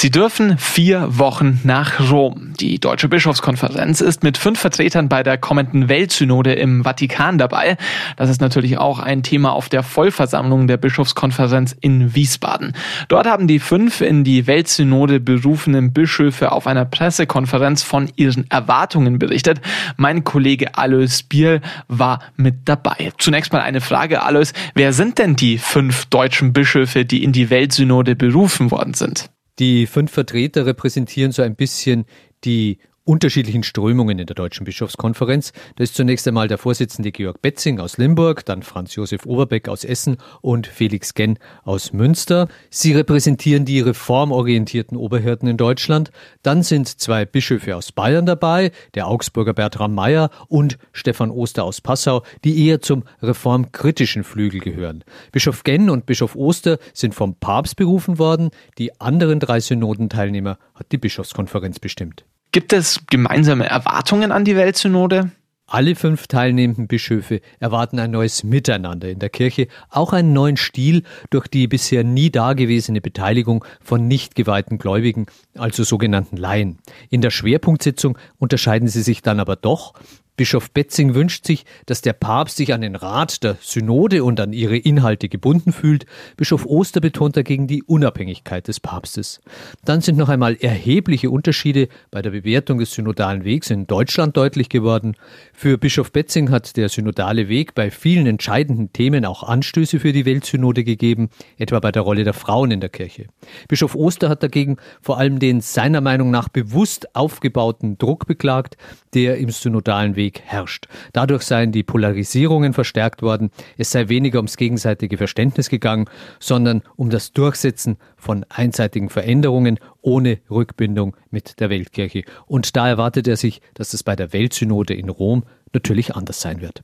Sie dürfen vier Wochen nach Rom. Die Deutsche Bischofskonferenz ist mit fünf Vertretern bei der kommenden Weltsynode im Vatikan dabei. Das ist natürlich auch ein Thema auf der Vollversammlung der Bischofskonferenz in Wiesbaden. Dort haben die fünf in die Weltsynode berufenen Bischöfe auf einer Pressekonferenz von ihren Erwartungen berichtet. Mein Kollege Alois Bier war mit dabei. Zunächst mal eine Frage, Alois. Wer sind denn die fünf deutschen Bischöfe, die in die Weltsynode berufen worden sind? Die fünf Vertreter repräsentieren so ein bisschen die unterschiedlichen Strömungen in der Deutschen Bischofskonferenz. Da ist zunächst einmal der Vorsitzende Georg Betzing aus Limburg, dann Franz Josef Oberbeck aus Essen und Felix Genn aus Münster. Sie repräsentieren die reformorientierten Oberhirten in Deutschland. Dann sind zwei Bischöfe aus Bayern dabei, der Augsburger Bertram Meyer und Stefan Oster aus Passau, die eher zum reformkritischen Flügel gehören. Bischof Genn und Bischof Oster sind vom Papst berufen worden. Die anderen drei Synodenteilnehmer hat die Bischofskonferenz bestimmt. Gibt es gemeinsame Erwartungen an die Weltsynode? Alle fünf teilnehmenden Bischöfe erwarten ein neues Miteinander in der Kirche, auch einen neuen Stil durch die bisher nie dagewesene Beteiligung von nicht geweihten Gläubigen, also sogenannten Laien. In der Schwerpunktsitzung unterscheiden sie sich dann aber doch. Bischof Betzing wünscht sich, dass der Papst sich an den Rat der Synode und an ihre Inhalte gebunden fühlt. Bischof Oster betont dagegen die Unabhängigkeit des Papstes. Dann sind noch einmal erhebliche Unterschiede bei der Bewertung des synodalen Wegs in Deutschland deutlich geworden. Für Bischof Betzing hat der synodale Weg bei vielen entscheidenden Themen auch Anstöße für die Weltsynode gegeben, etwa bei der Rolle der Frauen in der Kirche. Bischof Oster hat dagegen vor allem den seiner Meinung nach bewusst aufgebauten Druck beklagt, der im synodalen Weg herrscht. Dadurch seien die Polarisierungen verstärkt worden, es sei weniger ums gegenseitige Verständnis gegangen, sondern um das Durchsetzen von einseitigen Veränderungen ohne Rückbindung mit der Weltkirche. Und da erwartet er sich, dass es bei der Weltsynode in Rom natürlich anders sein wird.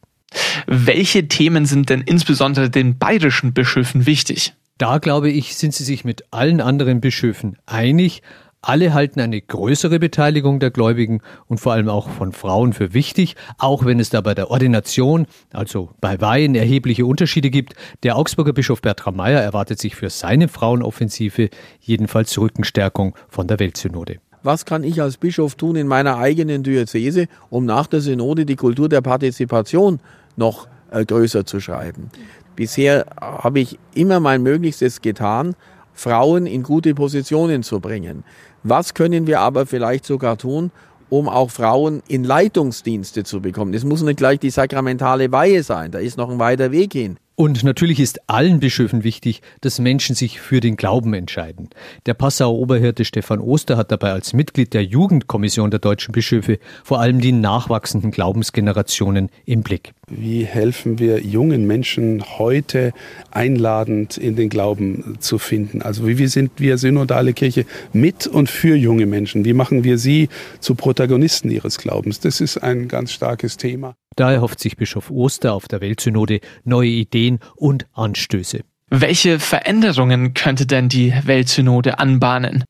Welche Themen sind denn insbesondere den bayerischen Bischöfen wichtig? Da glaube ich, sind sie sich mit allen anderen Bischöfen einig. Alle halten eine größere Beteiligung der Gläubigen und vor allem auch von Frauen für wichtig, auch wenn es da bei der Ordination, also bei Weihen, erhebliche Unterschiede gibt. Der Augsburger Bischof Bertram Meyer erwartet sich für seine Frauenoffensive jedenfalls Rückenstärkung von der Weltsynode. Was kann ich als Bischof tun in meiner eigenen Diözese, um nach der Synode die Kultur der Partizipation noch äh, größer zu schreiben? Bisher habe ich immer mein Möglichstes getan, Frauen in gute Positionen zu bringen. Was können wir aber vielleicht sogar tun, um auch Frauen in Leitungsdienste zu bekommen? Es muss nicht gleich die sakramentale Weihe sein, da ist noch ein weiter Weg hin. Und natürlich ist allen Bischöfen wichtig, dass Menschen sich für den Glauben entscheiden. Der Passauer Oberhirte Stefan Oster hat dabei als Mitglied der Jugendkommission der deutschen Bischöfe vor allem die nachwachsenden Glaubensgenerationen im Blick. Wie helfen wir jungen Menschen heute einladend in den Glauben zu finden? Also wie sind wir synodale Kirche mit und für junge Menschen? Wie machen wir sie zu Protagonisten ihres Glaubens? Das ist ein ganz starkes Thema. Da erhofft sich Bischof Oster auf der Weltsynode neue Ideen und Anstöße. Welche Veränderungen könnte denn die Weltsynode anbahnen?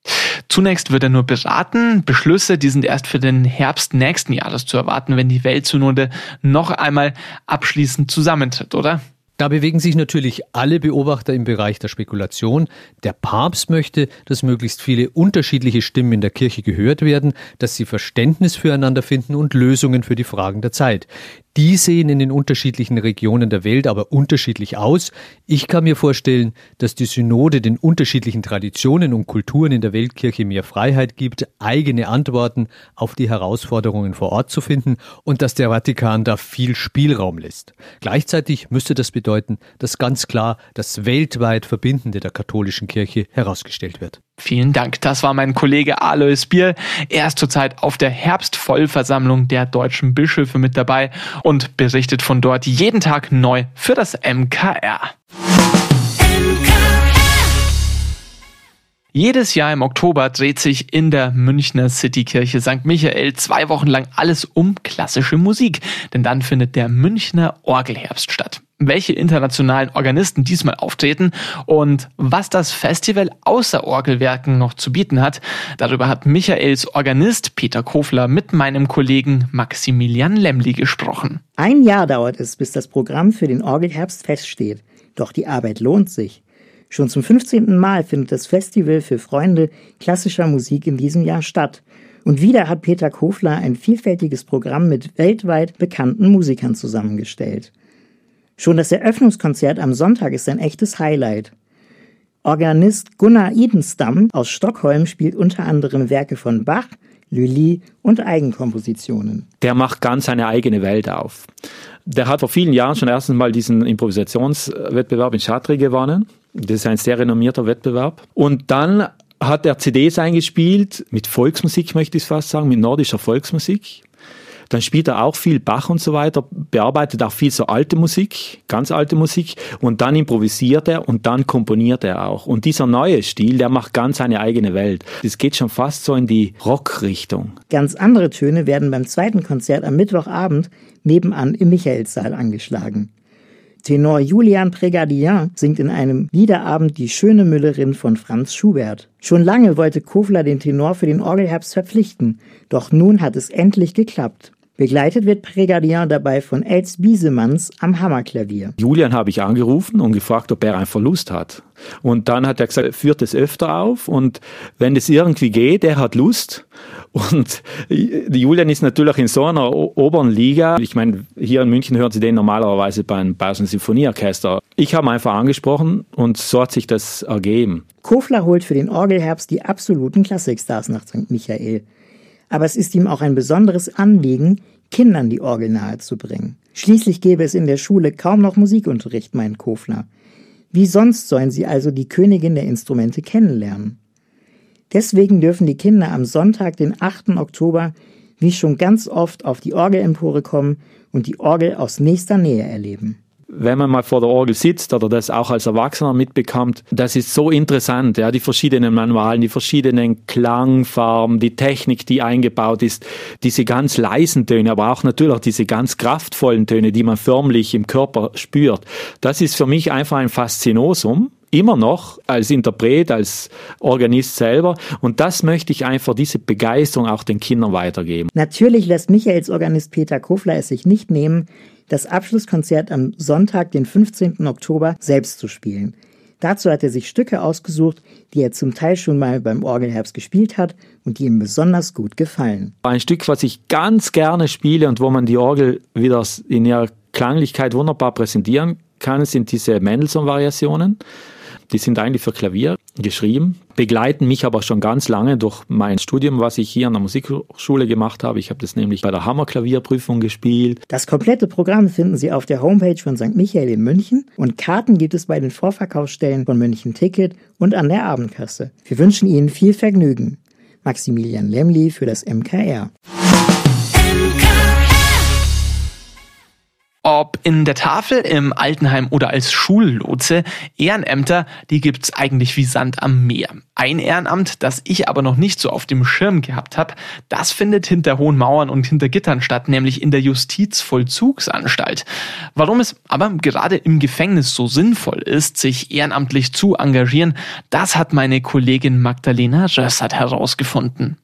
Zunächst wird er nur beraten. Beschlüsse, die sind erst für den Herbst nächsten Jahres zu erwarten, wenn die Weltsynode noch einmal abschließend zusammentritt, oder? Da bewegen sich natürlich alle Beobachter im Bereich der Spekulation. Der Papst möchte, dass möglichst viele unterschiedliche Stimmen in der Kirche gehört werden, dass sie Verständnis füreinander finden und Lösungen für die Fragen der Zeit. Die sehen in den unterschiedlichen Regionen der Welt aber unterschiedlich aus. Ich kann mir vorstellen, dass die Synode den unterschiedlichen Traditionen und Kulturen in der Weltkirche mehr Freiheit gibt, eigene Antworten auf die Herausforderungen vor Ort zu finden und dass der Vatikan da viel Spielraum lässt. Gleichzeitig müsste das bedeuten, dass ganz klar das weltweit Verbindende der katholischen Kirche herausgestellt wird. Vielen Dank. Das war mein Kollege Alois Bier. Er ist zurzeit auf der Herbstvollversammlung der deutschen Bischöfe mit dabei und berichtet von dort jeden Tag neu für das MKR. Jedes Jahr im Oktober dreht sich in der Münchner Citykirche St. Michael zwei Wochen lang alles um klassische Musik, denn dann findet der Münchner Orgelherbst statt. Welche internationalen Organisten diesmal auftreten und was das Festival außer Orgelwerken noch zu bieten hat. Darüber hat Michaels Organist Peter Kofler mit meinem Kollegen Maximilian Lemli gesprochen. Ein Jahr dauert es, bis das Programm für den Orgelherbst feststeht. Doch die Arbeit lohnt sich. Schon zum 15. Mal findet das Festival für Freunde klassischer Musik in diesem Jahr statt. Und wieder hat Peter Kofler ein vielfältiges Programm mit weltweit bekannten Musikern zusammengestellt. Schon das Eröffnungskonzert am Sonntag ist ein echtes Highlight. Organist Gunnar Idenstam aus Stockholm spielt unter anderem Werke von Bach, Lully und Eigenkompositionen. Der macht ganz seine eigene Welt auf. Der hat vor vielen Jahren schon erstens mal diesen Improvisationswettbewerb in Chartres gewonnen. Das ist ein sehr renommierter Wettbewerb. Und dann hat er CDs eingespielt mit Volksmusik, möchte ich fast sagen, mit nordischer Volksmusik. Dann spielt er auch viel Bach und so weiter, bearbeitet auch viel so alte Musik, ganz alte Musik und dann improvisiert er und dann komponiert er auch. Und dieser neue Stil, der macht ganz seine eigene Welt. Das geht schon fast so in die Rockrichtung. Ganz andere Töne werden beim zweiten Konzert am Mittwochabend nebenan im Michaelssaal angeschlagen. Tenor Julian Prégardien singt in einem Liederabend Die schöne Müllerin von Franz Schubert. Schon lange wollte Kofler den Tenor für den Orgelherbst verpflichten, doch nun hat es endlich geklappt. Begleitet wird Prégardien dabei von Els Biesemanns am Hammerklavier. Julian habe ich angerufen und gefragt, ob er einen Verlust hat. Und dann hat er gesagt, er führt es öfter auf und wenn es irgendwie geht, er hat Lust. Und Julian ist natürlich in so einer oberen Liga. Ich meine, hier in München hören Sie den normalerweise beim Bayerischen Sinfonieorchester. Ich habe einfach angesprochen und so hat sich das ergeben. Kofler holt für den Orgelherbst die absoluten Klassikstars nach St. Michael. Aber es ist ihm auch ein besonderes Anliegen, Kindern die Orgel nahezubringen. Schließlich gäbe es in der Schule kaum noch Musikunterricht, meint Kofler. Wie sonst sollen sie also die Königin der Instrumente kennenlernen? Deswegen dürfen die Kinder am Sonntag, den 8. Oktober, wie schon ganz oft auf die Orgelempore kommen und die Orgel aus nächster Nähe erleben wenn man mal vor der Orgel sitzt oder das auch als Erwachsener mitbekommt, das ist so interessant, ja, die verschiedenen Manualen, die verschiedenen Klangfarben, die Technik, die eingebaut ist, diese ganz leisen Töne, aber auch natürlich diese ganz kraftvollen Töne, die man förmlich im Körper spürt. Das ist für mich einfach ein Faszinosum immer noch als Interpret, als Organist selber. Und das möchte ich einfach, diese Begeisterung auch den Kindern weitergeben. Natürlich lässt Michaels Organist Peter Kofler es sich nicht nehmen, das Abschlusskonzert am Sonntag, den 15. Oktober, selbst zu spielen. Dazu hat er sich Stücke ausgesucht, die er zum Teil schon mal beim Orgelherbst gespielt hat und die ihm besonders gut gefallen. Ein Stück, was ich ganz gerne spiele und wo man die Orgel wieder in ihrer Klanglichkeit wunderbar präsentieren kann, sind diese Mendelssohn-Variationen. Die sind eigentlich für Klavier geschrieben, begleiten mich aber schon ganz lange durch mein Studium, was ich hier an der Musikschule gemacht habe. Ich habe das nämlich bei der Hammerklavierprüfung gespielt. Das komplette Programm finden Sie auf der Homepage von St. Michael in München und Karten gibt es bei den Vorverkaufsstellen von München Ticket und an der Abendkasse. Wir wünschen Ihnen viel Vergnügen. Maximilian Lemli für das MKR. In der Tafel, im Altenheim oder als Schullotse, Ehrenämter, die gibt's eigentlich wie Sand am Meer. Ein Ehrenamt, das ich aber noch nicht so auf dem Schirm gehabt habe, das findet hinter hohen Mauern und hinter Gittern statt, nämlich in der Justizvollzugsanstalt. Warum es aber gerade im Gefängnis so sinnvoll ist, sich ehrenamtlich zu engagieren, das hat meine Kollegin Magdalena Rössert herausgefunden.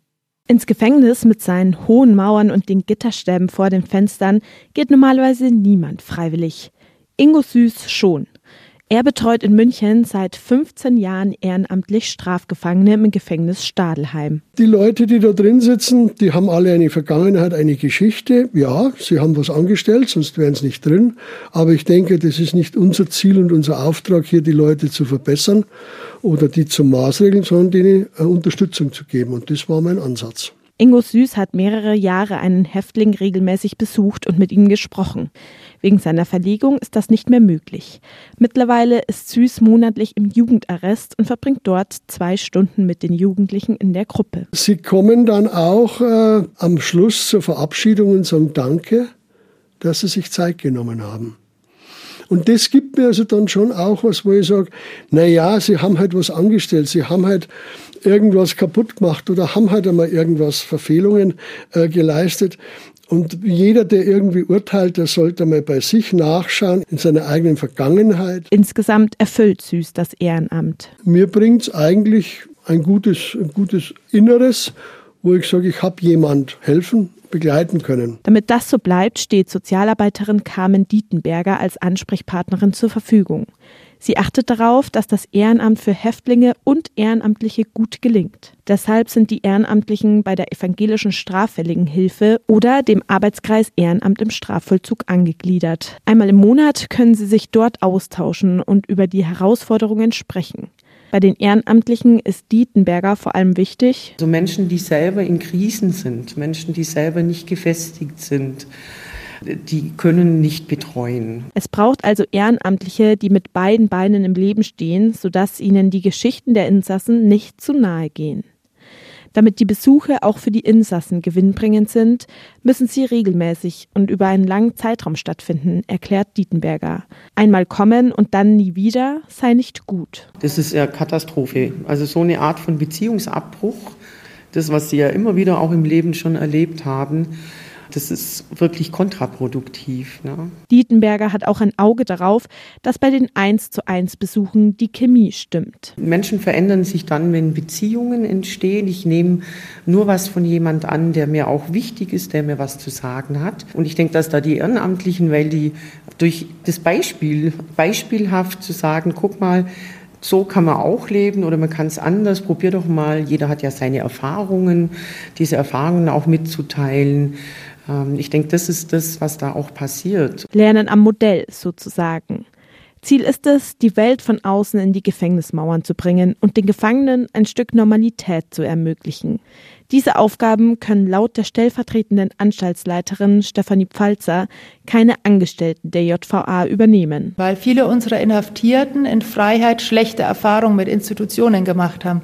Ins Gefängnis mit seinen hohen Mauern und den Gitterstäben vor den Fenstern geht normalerweise niemand freiwillig. Ingo Süß schon. Er betreut in München seit 15 Jahren ehrenamtlich Strafgefangene im Gefängnis Stadelheim. Die Leute, die da drin sitzen, die haben alle eine Vergangenheit, eine Geschichte. Ja, sie haben was angestellt, sonst wären sie nicht drin. Aber ich denke, das ist nicht unser Ziel und unser Auftrag, hier die Leute zu verbessern oder die zu maßregeln, sondern denen Unterstützung zu geben. Und das war mein Ansatz. Ingo Süß hat mehrere Jahre einen Häftling regelmäßig besucht und mit ihm gesprochen. Wegen seiner Verlegung ist das nicht mehr möglich. Mittlerweile ist Süß monatlich im Jugendarrest und verbringt dort zwei Stunden mit den Jugendlichen in der Gruppe. Sie kommen dann auch äh, am Schluss zur Verabschiedung und sagen Danke, dass Sie sich Zeit genommen haben. Und das gibt mir also dann schon auch was, wo ich sage, na ja, sie haben halt was angestellt, sie haben halt irgendwas kaputt gemacht oder haben halt einmal irgendwas Verfehlungen äh, geleistet. Und jeder, der irgendwie urteilt, der sollte mal bei sich nachschauen, in seiner eigenen Vergangenheit. Insgesamt erfüllt Süß das Ehrenamt. Mir bringt es eigentlich ein gutes, ein gutes Inneres, wo ich sage, ich habe jemand helfen, begleiten können. Damit das so bleibt, steht Sozialarbeiterin Carmen Dietenberger als Ansprechpartnerin zur Verfügung. Sie achtet darauf, dass das Ehrenamt für Häftlinge und Ehrenamtliche gut gelingt. Deshalb sind die Ehrenamtlichen bei der evangelischen Straffälligenhilfe oder dem Arbeitskreis Ehrenamt im Strafvollzug angegliedert. Einmal im Monat können sie sich dort austauschen und über die Herausforderungen sprechen. Bei den Ehrenamtlichen ist Dietenberger vor allem wichtig. So Menschen, die selber in Krisen sind, Menschen, die selber nicht gefestigt sind, die können nicht betreuen. Es braucht also Ehrenamtliche, die mit beiden Beinen im Leben stehen, sodass ihnen die Geschichten der Insassen nicht zu nahe gehen. Damit die Besuche auch für die Insassen gewinnbringend sind, müssen sie regelmäßig und über einen langen Zeitraum stattfinden, erklärt Dietenberger. Einmal kommen und dann nie wieder sei nicht gut. Das ist ja Katastrophe. Also so eine Art von Beziehungsabbruch, das, was Sie ja immer wieder auch im Leben schon erlebt haben, das ist wirklich kontraproduktiv. Ne? Dietenberger hat auch ein Auge darauf, dass bei den 1 zu 1 Besuchen die Chemie stimmt. Menschen verändern sich dann, wenn Beziehungen entstehen. Ich nehme nur was von jemand an, der mir auch wichtig ist, der mir was zu sagen hat. Und ich denke, dass da die Ehrenamtlichen, weil die durch das Beispiel, beispielhaft zu sagen, guck mal, so kann man auch leben oder man kann es anders. Probier doch mal. Jeder hat ja seine Erfahrungen, diese Erfahrungen auch mitzuteilen. Ähm, ich denke, das ist das, was da auch passiert. Lernen am Modell sozusagen. Ziel ist es, die Welt von außen in die Gefängnismauern zu bringen und den Gefangenen ein Stück Normalität zu ermöglichen. Diese Aufgaben können laut der stellvertretenden Anstaltsleiterin Stefanie Pfalzer keine Angestellten der JVA übernehmen. Weil viele unserer Inhaftierten in Freiheit schlechte Erfahrungen mit Institutionen gemacht haben.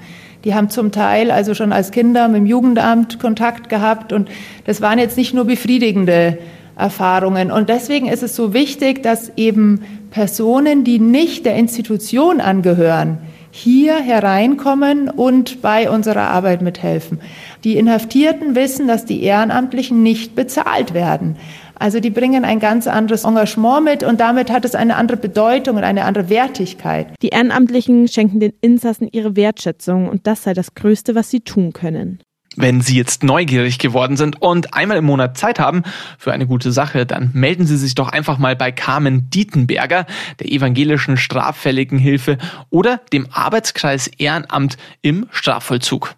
Die haben zum Teil also schon als Kinder mit dem Jugendamt Kontakt gehabt und das waren jetzt nicht nur befriedigende Erfahrungen. Und deswegen ist es so wichtig, dass eben Personen, die nicht der Institution angehören, hier hereinkommen und bei unserer Arbeit mithelfen. Die Inhaftierten wissen, dass die Ehrenamtlichen nicht bezahlt werden. Also die bringen ein ganz anderes Engagement mit und damit hat es eine andere Bedeutung und eine andere Wertigkeit. Die Ehrenamtlichen schenken den Insassen ihre Wertschätzung und das sei das Größte, was sie tun können. Wenn Sie jetzt neugierig geworden sind und einmal im Monat Zeit haben für eine gute Sache, dann melden Sie sich doch einfach mal bei Carmen Dietenberger, der evangelischen Straffälligenhilfe oder dem Arbeitskreis Ehrenamt im Strafvollzug.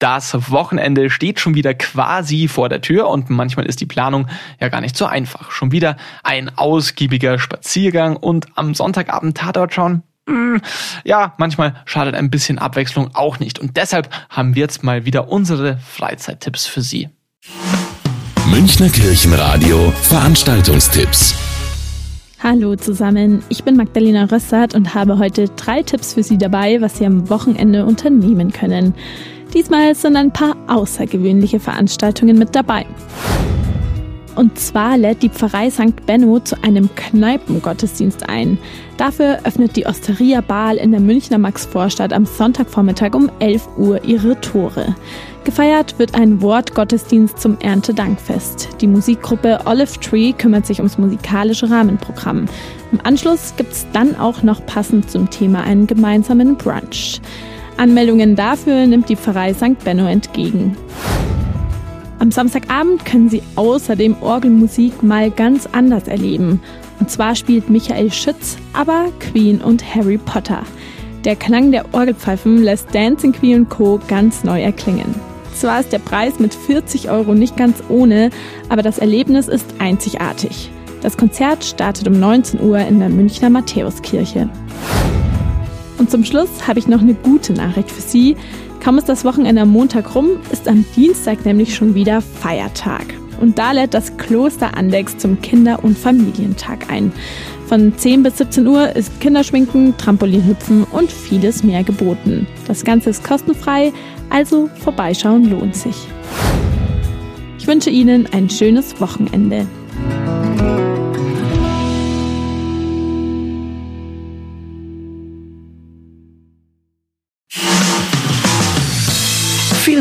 Das Wochenende steht schon wieder quasi vor der Tür und manchmal ist die Planung ja gar nicht so einfach. Schon wieder ein ausgiebiger Spaziergang und am Sonntagabend Tatort schauen. Hm, ja, manchmal schadet ein bisschen Abwechslung auch nicht. Und deshalb haben wir jetzt mal wieder unsere Freizeittipps für Sie. Münchner Kirchenradio Veranstaltungstipps. Hallo zusammen, ich bin Magdalena Rössert und habe heute drei Tipps für Sie dabei, was Sie am Wochenende unternehmen können. Diesmal sind ein paar außergewöhnliche Veranstaltungen mit dabei. Und zwar lädt die Pfarrei St. Benno zu einem Kneipengottesdienst ein. Dafür öffnet die Osteria Baal in der Münchner Maxvorstadt am Sonntagvormittag um 11 Uhr ihre Tore. Gefeiert wird ein Wortgottesdienst zum Erntedankfest. Die Musikgruppe Olive Tree kümmert sich ums musikalische Rahmenprogramm. Im Anschluss gibt es dann auch noch passend zum Thema einen gemeinsamen Brunch. Anmeldungen dafür nimmt die Pfarrei St. Benno entgegen. Am Samstagabend können Sie außerdem Orgelmusik mal ganz anders erleben. Und zwar spielt Michael Schütz, aber Queen und Harry Potter. Der Klang der Orgelpfeifen lässt Dancing Queen Co. ganz neu erklingen. Zwar ist der Preis mit 40 Euro nicht ganz ohne, aber das Erlebnis ist einzigartig. Das Konzert startet um 19 Uhr in der Münchner Matthäuskirche. Und zum Schluss habe ich noch eine gute Nachricht für Sie. Kaum ist das Wochenende am Montag rum, ist am Dienstag nämlich schon wieder Feiertag. Und da lädt das Kloster Andex zum Kinder- und Familientag ein. Von 10 bis 17 Uhr ist Kinderschminken, Trampolinhüpfen und vieles mehr geboten. Das Ganze ist kostenfrei, also vorbeischauen lohnt sich. Ich wünsche Ihnen ein schönes Wochenende.